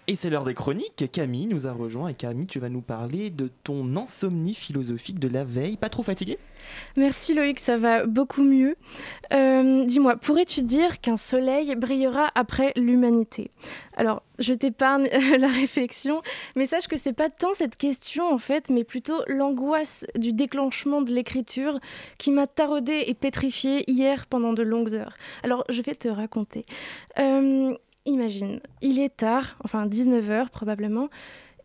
Et c'est l'heure des chroniques. Camille nous a rejoint et Camille, tu vas nous parler de ton insomnie philosophique de la veille. Pas trop fatigué Merci Loïc, ça va beaucoup mieux. Euh, dis-moi, pourrais-tu dire qu'un soleil brillera après l'humanité? Alors, je t'épargne la réflexion, mais sache que c'est pas tant cette question en fait, mais plutôt l'angoisse du déclenchement de l'écriture qui m'a taraudée et pétrifiée hier pendant de longues heures. Alors, je vais te raconter. Euh, imagine, il est tard, enfin 19h probablement,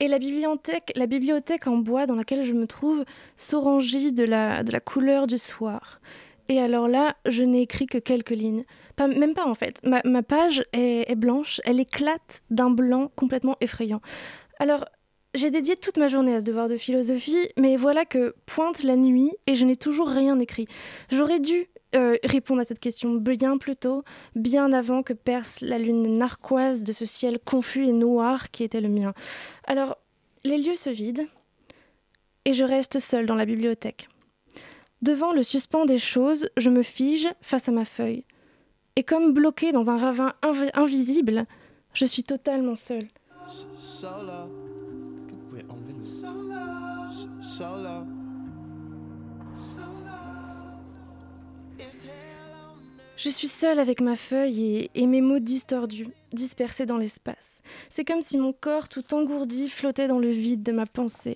et la bibliothèque, la bibliothèque en bois dans laquelle je me trouve s'orangit de la, couleur du soir. Et alors là, je n'ai écrit que quelques lignes. Pas, même pas en fait. Ma, page est, blanche, elle éclate d'un blanc complètement effrayant. Alors, j'ai dédié toute ma journée à ce devoir de philosophie, mais voilà que pointe la nuit et je n'ai toujours rien écrit. J'aurais dû euh, répondre à cette question bien plus tôt, bien avant que perce la lune narquoise de ce ciel confus et noir qui était le mien. Alors, les lieux se vident et je reste seule dans la bibliothèque. Devant le suspens des choses, je me fige face à ma feuille. Et comme bloquée dans un ravin inv invisible, je suis totalement seule. Je suis seule avec ma feuille et, mes mots distordus, dispersés dans l'espace. C'est comme si mon corps tout engourdi flottait dans le vide de ma pensée.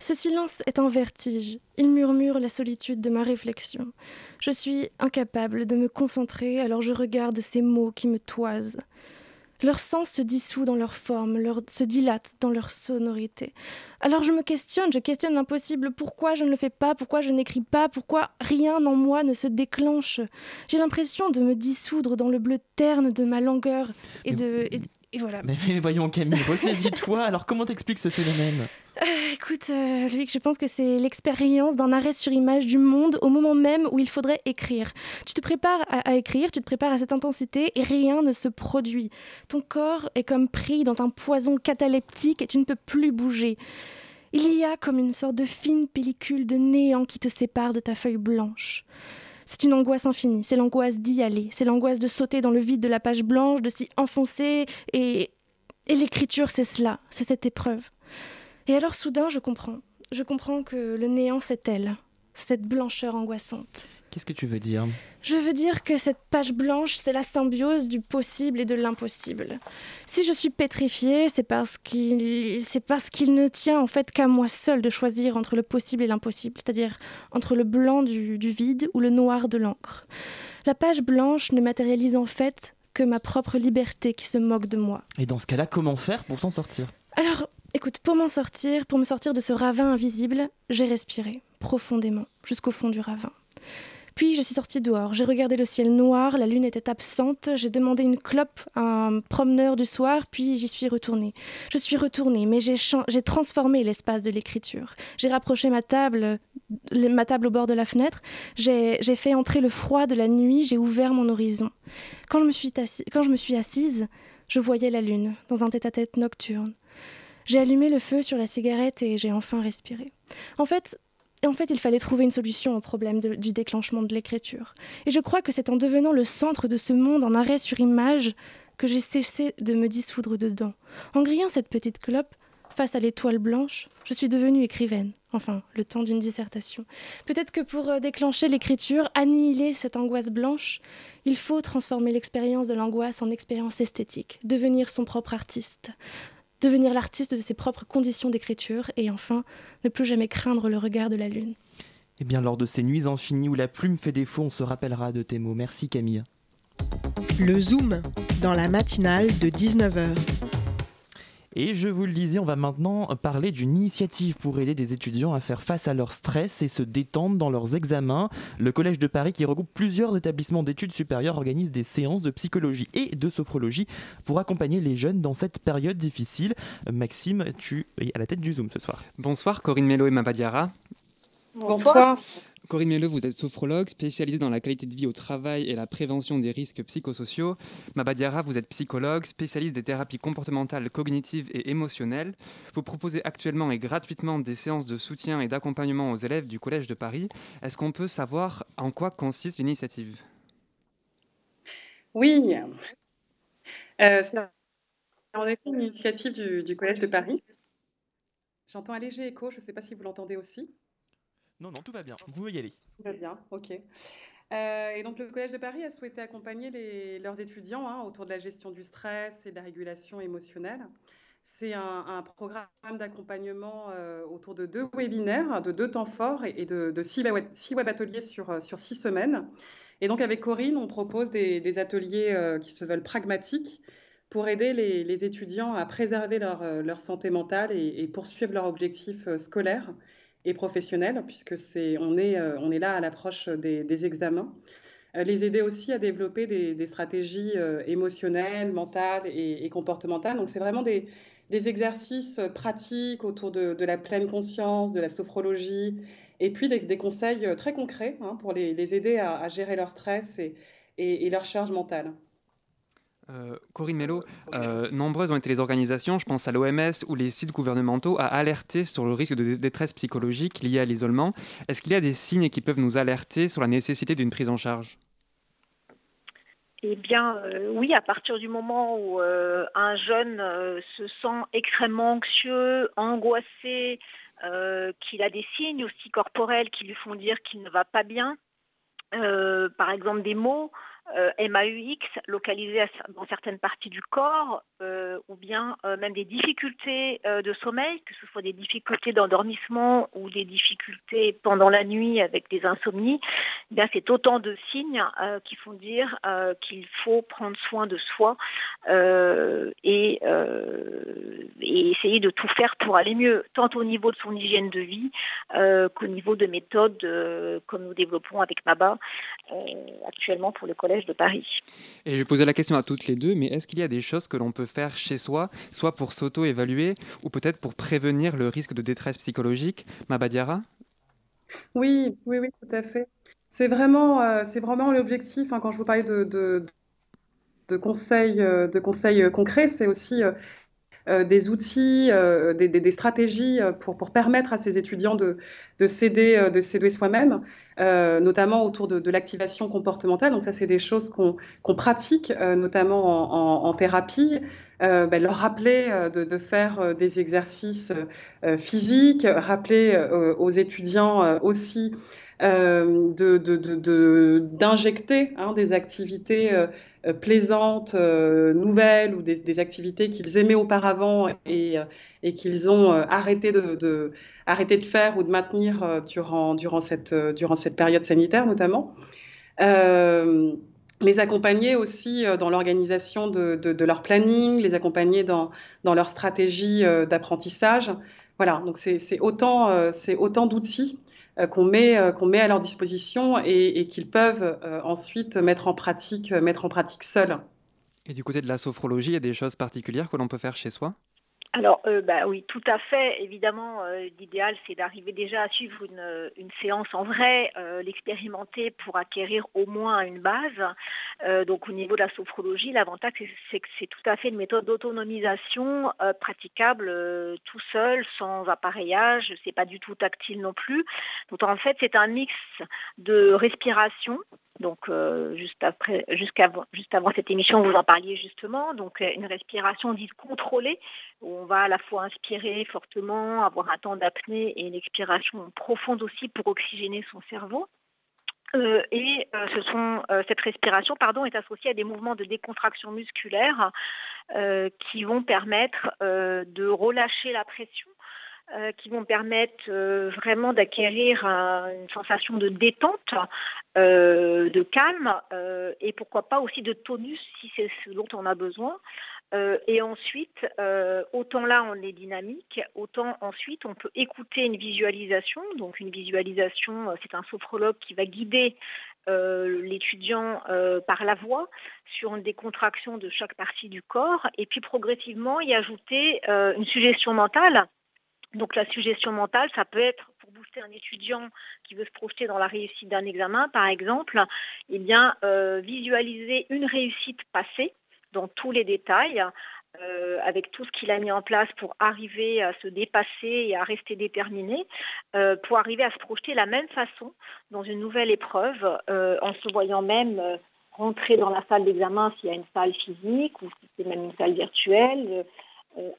Ce silence est un vertige. Il murmure la solitude de ma réflexion. Je suis incapable de me concentrer, alors je regarde ces mots qui me toisent. Leur sens se dissout dans leur forme, leur, se dilate dans leur sonorité. Alors je me questionne, je questionne l'impossible. Pourquoi je ne le fais pas? Pourquoi je n'écris pas? Pourquoi rien en moi ne se déclenche? J'ai l'impression de me dissoudre dans le bleu terne de ma langueur et de... Et, et voilà. Mais, mais voyons Camille, ressaisis-toi. Alors comment t'expliques ce phénomène? Euh, écoute, euh, je pense que c'est l'expérience d'un arrêt sur image du monde au moment même où il faudrait écrire. Tu te prépares à, à, écrire, tu te prépares à cette intensité et rien ne se produit. Ton corps est comme pris dans un poison cataleptique et tu ne peux plus bouger. Il y a comme une sorte de fine pellicule de néant qui te sépare de ta feuille blanche. C'est une angoisse infinie, c'est l'angoisse d'y aller, c'est l'angoisse de sauter dans le vide de la page blanche, de s'y enfoncer et, et l'écriture, c'est cela, c'est cette épreuve. Et alors soudain, je comprends. Je comprends que le néant, c'est elle, cette blancheur angoissante. Qu'est-ce que tu veux dire? Je veux dire que cette page blanche, c'est la symbiose du possible et de l'impossible. Si je suis pétrifiée, c'est parce qu'il c'est parce qu'il ne tient en fait qu'à moi seule de choisir entre le possible et l'impossible, c'est-à-dire entre le blanc du, du vide ou le noir de l'encre. La page blanche ne matérialise en fait que ma propre liberté qui se moque de moi. Et dans ce cas-là, comment faire pour s'en sortir? Alors, Écoute, pour m'en sortir, pour me sortir de ce ravin invisible, j'ai respiré profondément jusqu'au fond du ravin. Puis je suis sortie dehors, j'ai regardé le ciel noir, la lune était absente, j'ai demandé une clope à un promeneur du soir, puis j'y suis retournée. Je suis retournée, mais j'ai transformé l'espace de l'écriture. J'ai rapproché ma table, ma table au bord de la fenêtre, j'ai fait entrer le froid de la nuit, j'ai ouvert mon horizon. Quand je, me suis assise, je voyais la lune dans un tête-à-tête -tête nocturne. J'ai allumé le feu sur la cigarette et j'ai enfin respiré. En fait, en fait, il fallait trouver une solution au problème du déclenchement de l'écriture. Et je crois que c'est en devenant le centre de ce monde en arrêt sur image que j'ai cessé de me dissoudre dedans. En grillant cette petite clope, face à l'étoile blanche, je suis devenue écrivaine. Enfin, le temps d'une dissertation. Peut-être que pour déclencher l'écriture, annihiler cette angoisse blanche, il faut transformer l'expérience de l'angoisse en expérience esthétique, devenir son propre artiste devenir l'artiste de ses propres conditions d'écriture et enfin ne plus jamais craindre le regard de la lune. Eh bien, lors de ces nuits infinies où la plume fait défaut, on se rappellera de tes mots. Merci Camille. Le Zoom, dans la matinale de 19h. Et je vous le disais, on va maintenant parler d'une initiative pour aider des étudiants à faire face à leur stress et se détendre dans leurs examens. Le Collège de Paris, qui regroupe plusieurs établissements d'études supérieures, organise des séances de psychologie et de sophrologie pour accompagner les jeunes dans cette période difficile. Maxime, tu es à la tête du Zoom ce soir. Bonsoir Corinne Mello et Mabadiara. Bonsoir. Corinne Melleux, vous êtes sophrologue spécialisée dans la qualité de vie au travail et la prévention des risques psychosociaux. Mabadiara, vous êtes psychologue spécialiste des thérapies comportementales, cognitives et émotionnelles. Vous proposez actuellement et gratuitement des séances de soutien et d'accompagnement aux élèves du Collège de Paris. Est-ce qu'on peut savoir en quoi consiste l'initiative? Oui. Euh, en effet une initiative du, Collège de Paris. J'entends un léger écho, je ne sais pas si vous l'entendez aussi. Non, non, tout va bien. Vous pouvez y aller. Tout va bien, ok. Euh, et donc le Collège de Paris a souhaité accompagner leurs étudiants hein, autour de la gestion du stress et de la régulation émotionnelle. C'est un, programme d'accompagnement euh, autour de deux webinaires, de deux temps forts et, de, six, web, ateliers sur, sur six semaines. Et donc avec Corinne, on propose des, ateliers euh, qui se veulent pragmatiques pour aider les, étudiants à préserver leur, santé mentale et, poursuivre leurs objectifs scolaires et professionnels, puisque c'est on est, on est là à l'approche des, examens. les aider aussi à développer des, stratégies émotionnelles, mentales et, comportementales. Donc c'est vraiment des, des exercices pratiques autour de, la pleine conscience, de la sophrologie, et puis des, conseils très concrets hein, pour les, aider à, gérer leur stress et, et, leur charge mentale. Euh, Corinne Mello, euh, nombreuses ont été les organisations, je pense à l'OMS ou les sites gouvernementaux, à alerter sur le risque de détresse psychologique lié à l'isolement. Est-ce qu'il y a des signes qui peuvent nous alerter sur la nécessité d'une prise en charge? Eh bien, euh, oui, à partir du moment où un jeune se sent extrêmement anxieux, angoissé, qu'il a des signes aussi corporels qui lui font dire qu'il ne va pas bien, par exemple des mots, MAUX localisés dans certaines parties du corps, euh, ou bien euh, même des difficultés de sommeil, que ce soit des difficultés d'endormissement ou des difficultés pendant la nuit avec des insomnies, eh c'est autant de signes qui font dire qu'il faut prendre soin de soi et, essayer de tout faire pour aller mieux, tant au niveau de son hygiène de vie qu'au niveau de méthodes comme nous développons avec MABA actuellement pour le collège de Paris. Et je posais la question à toutes les deux, mais est-ce qu'il y a des choses que l'on peut faire chez soi, soit pour s'auto-évaluer ou peut-être pour prévenir le risque de détresse psychologique Mabadiara? Oui, oui, oui, tout à fait. C'est vraiment, euh, vraiment l'objectif. Hein, quand je vous parlais de, de, conseils, euh, de conseils euh, concrets, c'est aussi euh, des outils, euh, des, stratégies euh, pour, permettre à ces étudiants de, de s'aider de soi-même, notamment autour de, l'activation comportementale. Donc ça, c'est des choses qu'on pratique, notamment en, thérapie. Ben, leur rappeler de, faire des exercices physiques, rappeler aux étudiants aussi d'injecter hein, des activités euh, plaisantes, euh, nouvelles ou des, activités qu'ils aimaient auparavant et, euh, qu'ils ont arrêté de, faire ou de maintenir durant, cette, période sanitaire notamment. les accompagner aussi dans l'organisation de, leur planning, les accompagner dans, leur stratégie d'apprentissage. Voilà, donc c'est autant, d'outils euh, qu'on met, euh, qu'on met à leur disposition et, qu'ils peuvent euh, ensuite mettre en pratique, mettre en pratique seuls. Et du côté de la sophrologie, il y a des choses particulières que l'on peut faire chez soi? Alors, euh, bah oui, tout à fait. Évidemment, euh, l'idéal, c'est d'arriver déjà à suivre une, séance en vrai, euh, l'expérimenter pour acquérir au moins une base. donc, au niveau de la sophrologie, l'avantage, c'est que c'est tout à fait une méthode d'autonomisation praticable tout seul, sans appareillage. C'est pas du tout tactile non plus. Donc, en fait, c'est un mix de respiration, donc jusqu'avant, juste avant cette émission, vous en parliez justement. Donc une respiration dite contrôlée, où on va à la fois inspirer fortement, avoir un temps d'apnée et une expiration profonde aussi pour oxygéner son cerveau. Euh, et euh, euh, cette respiration pardon, est associée à des mouvements de décontraction musculaire qui vont permettre de relâcher la pression, qui vont permettre vraiment d'acquérir une sensation de détente, de calme et pourquoi pas aussi de tonus si c'est ce dont on a besoin. Euh, et ensuite, euh, autant là on est dynamique, autant ensuite on peut écouter une visualisation. Donc une visualisation, euh, c'est un sophrologue qui va guider l'étudiant par la voix sur une décontraction de chaque partie du corps et puis progressivement y ajouter une suggestion mentale. Donc la suggestion mentale, ça peut être pour booster un étudiant qui veut se projeter dans la réussite d'un examen, par exemple, eh bien visualiser une réussite passée dans tous les détails, euh, avec tout ce qu'il a mis en place pour arriver à se dépasser et à rester déterminé, euh, pour arriver à se projeter de la même façon dans une nouvelle épreuve, euh, en se voyant même rentrer dans la salle d'examen s'il y a une salle physique ou si c'est même une salle virtuelle,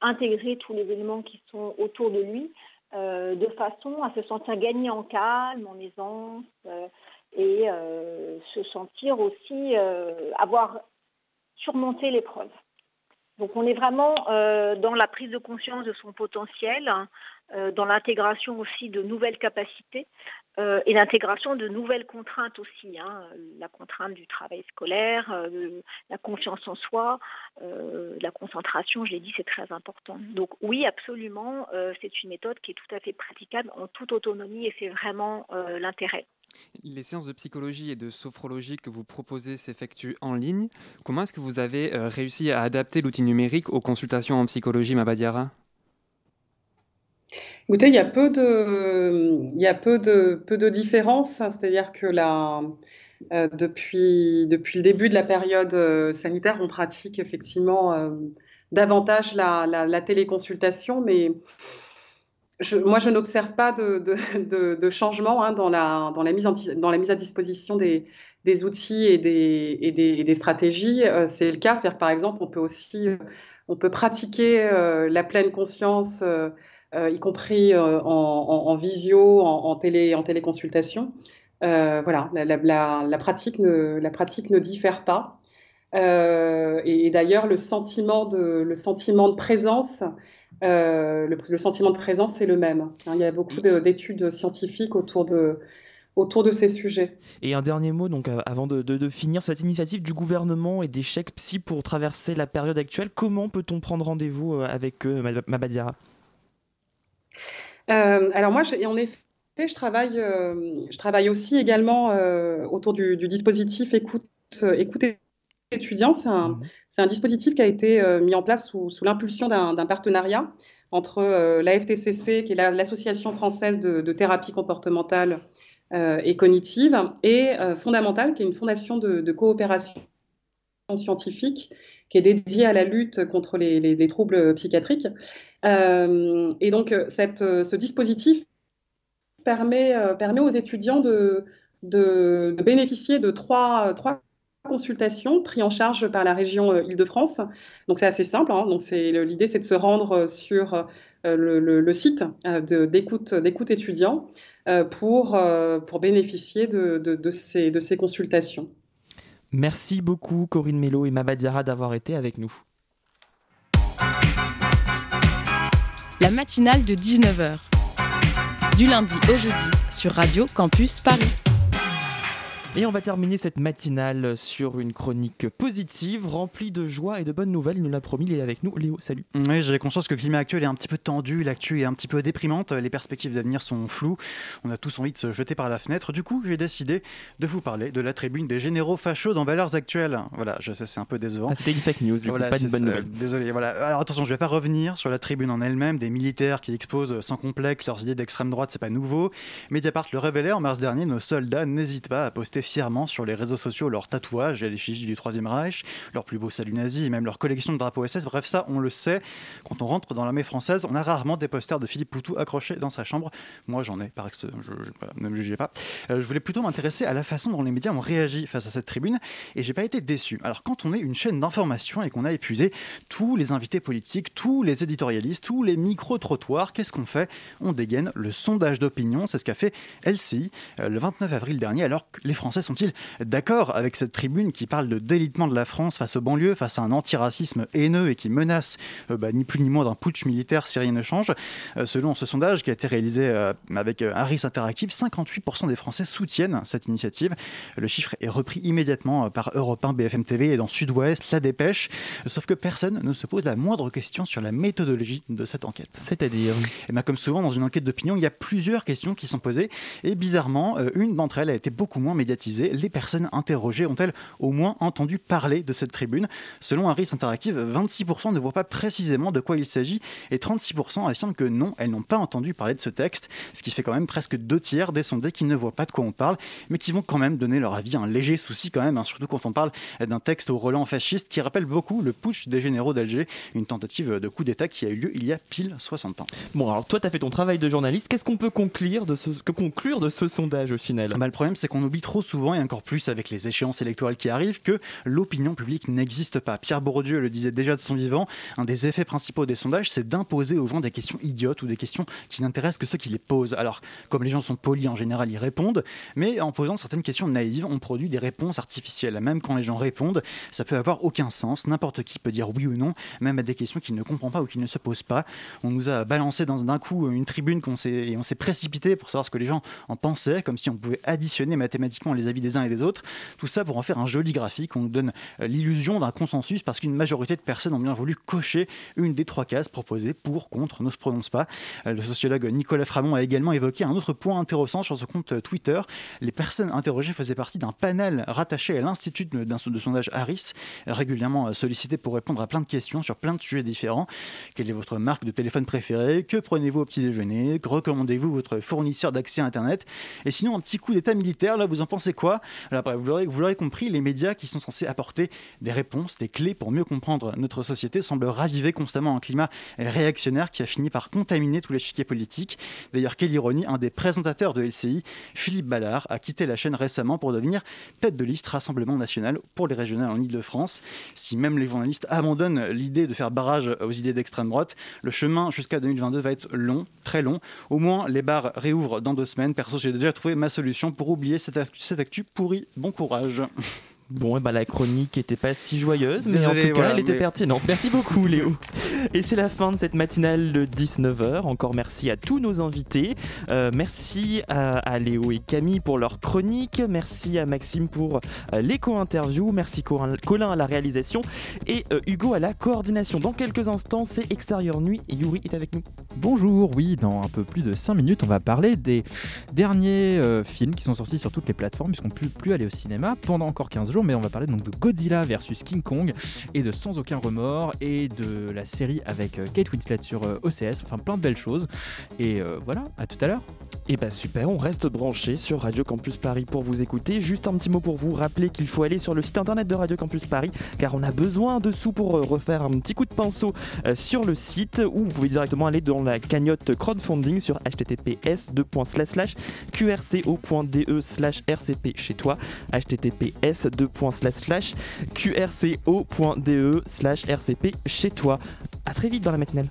intégrer tous les éléments qui sont autour de lui de façon à se sentir gagné en calme, en aisance et se sentir aussi avoir surmonté l'épreuve. Donc on est vraiment dans la prise de conscience de son potentiel, hein, dans l'intégration aussi de nouvelles capacités euh, et l'intégration de nouvelles contraintes aussi, hein. la contrainte du travail scolaire, euh, la confiance en soi, euh, la concentration, je l'ai dit, c'est très important. Donc oui, absolument, c'est une méthode qui est tout à fait praticable en toute autonomie et c'est vraiment l'intérêt. Les séances de psychologie et de sophrologie que vous proposez s'effectuent en ligne. Comment est-ce que vous avez réussi à adapter l'outil numérique aux consultations en psychologie, Mabadiara? Écoutez, il y a peu de, il y a peu de, peu de différences. C'est-à-dire que euh, depuis, depuis le début de la période euh, sanitaire, on pratique effectivement euh, davantage la, téléconsultation, mais moi, je n'observe pas de, changement hein, dans, la, dans, la mise en, dans la mise à disposition des, des outils et des, et des, des stratégies. C'est le cas, c'est-à-dire par exemple, on peut aussi on peut pratiquer la pleine conscience y compris euh, en, visio, en, télé, en téléconsultation. Euh, voilà, la, pratique ne, la pratique ne diffère pas. et, d'ailleurs, le sentiment de, le sentiment de présence, le, sentiment de présence, c'est le même. Hein, il y a beaucoup d'études scientifiques autour de, autour de ces sujets. Et un dernier mot, donc avant de, finir, cette initiative du gouvernement et des chèques psy pour traverser la période actuelle, comment peut-on prendre rendez-vous avec eux, Mabadiara euh, alors moi, en effet, je travaille, euh, je travaille aussi également euh, autour du, dispositif écoute, écoute étudiant. C'est un, un, dispositif qui a été mis en place sous, l'impulsion d'un partenariat entre la FTCC, qui est l'Association française de, thérapie comportementale et cognitive, et Fondamental, qui est une fondation de, coopération scientifique qui est dédiée à la lutte contre les troubles psychiatriques. Euh, et donc, euh, euh, ce dispositif permet, aux étudiants de, bénéficier de trois, trois consultations prises en charge par la région Île-de-France. Donc c'est assez simple. Hein. Donc c'est l'idée, c'est de se rendre sur le, site d'écoute d'écoute étudiant pour, pour bénéficier de ces consultations. Merci beaucoup Corinne Mello et Mabadiara d'avoir été avec nous. la matinale de 19h. Du lundi au jeudi sur Radio Campus Paris. Et on va terminer cette matinale sur une chronique positive, remplie de joie et de bonnes nouvelles. Il nous l'a promis, il est avec nous. Léo, salut. Oui, j'ai conscience que le climat actuel est un petit peu tendu, l'actu est un petit peu déprimante, les perspectives d'avenir sont floues. On a tous envie de se jeter par la fenêtre. Du coup, j'ai décidé de vous parler de la tribune des généraux fachos dans Valeurs Actuelles. Voilà, je sais, c'est un peu décevant. Ah, C'était une fake news, du coup, pas une bonne nouvelle. désolé, voilà. Alors attention, je vais pas revenir sur la tribune en elle-même, des militaires qui exposent sans complexe leurs idées d'extrême droite, c'est pas nouveau. Mediapart le révélait en mars dernier, nos soldats n'hésitent pas à poster fièrement sur les réseaux sociaux leurs tatouages et l'effigie du Troisième Reich, leur plus beau salut nazi et même leur collection de drapeaux SS. Bref, ça, on le sait. Quand on rentre dans l'armée française, on a rarement des posters de Philippe Poutou accrochés dans sa chambre. Moi, j'en ai, par que je, ne me jugez pas. Euh, je voulais plutôt m'intéresser à la façon dont les médias ont réagi face à cette tribune et j'ai pas été déçu. Alors, quand on est une chaîne d'information et qu'on a épuisé tous les invités politiques, tous les éditorialistes, tous les micro-trottoirs, qu'est-ce qu'on fait? On dégaine le sondage d'opinion. C'est ce qu'a fait LCI euh, le 29 avril dernier. Alors que les Français sont-ils d'accord avec cette tribune qui parle de délitement de la France face aux banlieues, face à un antiracisme haineux et qui menace euh, bah, ni plus ni moins d'un putsch militaire si rien ne change. Euh, selon ce sondage qui a été réalisé euh, avec Harris Interactive, 58% des Français soutiennent cette initiative. Le chiffre est repris immédiatement par Europe 1, BFM TV et dans Sud-Ouest, La Dépêche. Sauf que personne ne se pose la moindre question sur la méthodologie de cette enquête. C'est-à-dire? Et bien, Comme souvent dans une enquête d'opinion, il y a plusieurs questions qui sont posées et bizarrement, une d'entre elles a été beaucoup moins médiatisée. Les personnes interrogées ont-elles au moins entendu parler de cette tribune? Selon Harris Interactive, 26% ne voient pas précisément de quoi il s'agit et 36% affirment que non, elles n'ont pas entendu parler de ce texte, ce qui fait quand même presque deux tiers des sondés qui ne voient pas de quoi on parle, mais qui vont quand même donner leur avis. Un léger souci quand même, hein, surtout quand on parle d'un texte au relent fasciste qui rappelle beaucoup le putsch des généraux d'Alger, une tentative de coup d'État qui a eu lieu il y a pile 60 ans. Bon, alors toi, tu as fait ton travail de journaliste. Qu'est-ce qu'on peut conclure de ce, que conclure de ce sondage au final? Bah, Le problème, c'est qu'on oublie trop souvent souvent, et encore plus avec les échéances électorales qui arrivent, que l'opinion publique n'existe pas. Pierre Bourdieu le disait déjà de son vivant, un des effets principaux des sondages, c'est d'imposer aux gens des questions idiotes ou des questions qui n'intéressent que ceux qui les posent. Alors, comme les gens sont polis en général, ils répondent, mais en posant certaines questions naïves, on produit des réponses artificielles. Même quand les gens répondent, ça peut avoir aucun sens. N'importe qui peut dire oui ou non, même à des questions qu'il ne comprend pas ou qu'il ne se pose pas. On nous a balancé d'un coup une tribune qu'on et on s'est précipité pour savoir ce que les gens en pensaient, comme si on pouvait additionner mathématiquement les avis des uns et des autres. Tout ça pour en faire un joli graphique. On nous donne euh, l'illusion d'un consensus parce qu'une majorité de personnes ont bien voulu cocher une des trois cases proposées pour, contre, ne se prononce pas. Euh, le sociologue Nicolas Framont a également évoqué un autre point intéressant sur ce compte Twitter. Les personnes interrogées faisaient partie d'un panel rattaché à l'Institut de sondage Harris, régulièrement sollicité pour répondre à plein de questions sur plein de sujets différents. Quelle est votre marque de téléphone préférée? Que prenez-vous au petit déjeuner? Recommandez-vous votre fournisseur d'accès à Internet? Et sinon, un petit coup d'état militaire, là, vous en pensez quoi Vous l'aurez compris, les médias qui sont censés apporter des réponses, des clés pour mieux comprendre notre société semblent raviver constamment un climat réactionnaire qui a fini par contaminer tout l'échiquier politique. D'ailleurs, quelle ironie, un des présentateurs de LCI, Philippe Ballard, a quitté la chaîne récemment pour devenir tête de liste Rassemblement national pour les régionales en Ile-de-France. Si même les journalistes abandonnent l'idée de faire barrage aux idées d'extrême droite, le chemin jusqu'à 2022 va être long, très long. Au moins, les bars réouvrent dans deux semaines. Perso, j'ai déjà trouvé ma solution pour oublier cette cette actu pourrie. Bon courage. Bon, bah, la chronique n'était pas si joyeuse, mais en tout cas, elle était pertinente. Merci beaucoup, Léo. Et c'est la fin de cette matinale de 19h. Encore merci à tous nos invités. Euh, merci à, Léo et Camille pour leur chronique. Merci à Maxime pour euh, l'éco-interview. Merci Colin à la réalisation et euh, Hugo à la coordination. Dans quelques instants, c'est Extérieur Nuit et Yuri est avec nous. Bonjour, oui, dans un peu plus de 5 minutes, on va parler des derniers films qui sont sortis sur toutes les plateformes puisqu'on ne peut plus aller au cinéma pendant encore 15 jours mais on va parler donc de Godzilla versus King Kong et de Sans aucun remords et de la série avec euh, Kate Winslet sur euh, OCS, enfin plein de belles choses. Et euh, voilà, à tout à l'heure. Et eh bah super, on reste branché sur Radio Campus Paris pour vous écouter. Juste un petit mot pour vous rappeler qu'il faut aller sur le site internet de Radio Campus Paris car on a besoin de sous pour refaire un petit coup de pinceau sur le site ou vous pouvez directement aller dans la cagnotte crowdfunding sur https qrco.de slash rcp chez toi https qrco.de slash rcp chez toi. À très vite dans la matinale.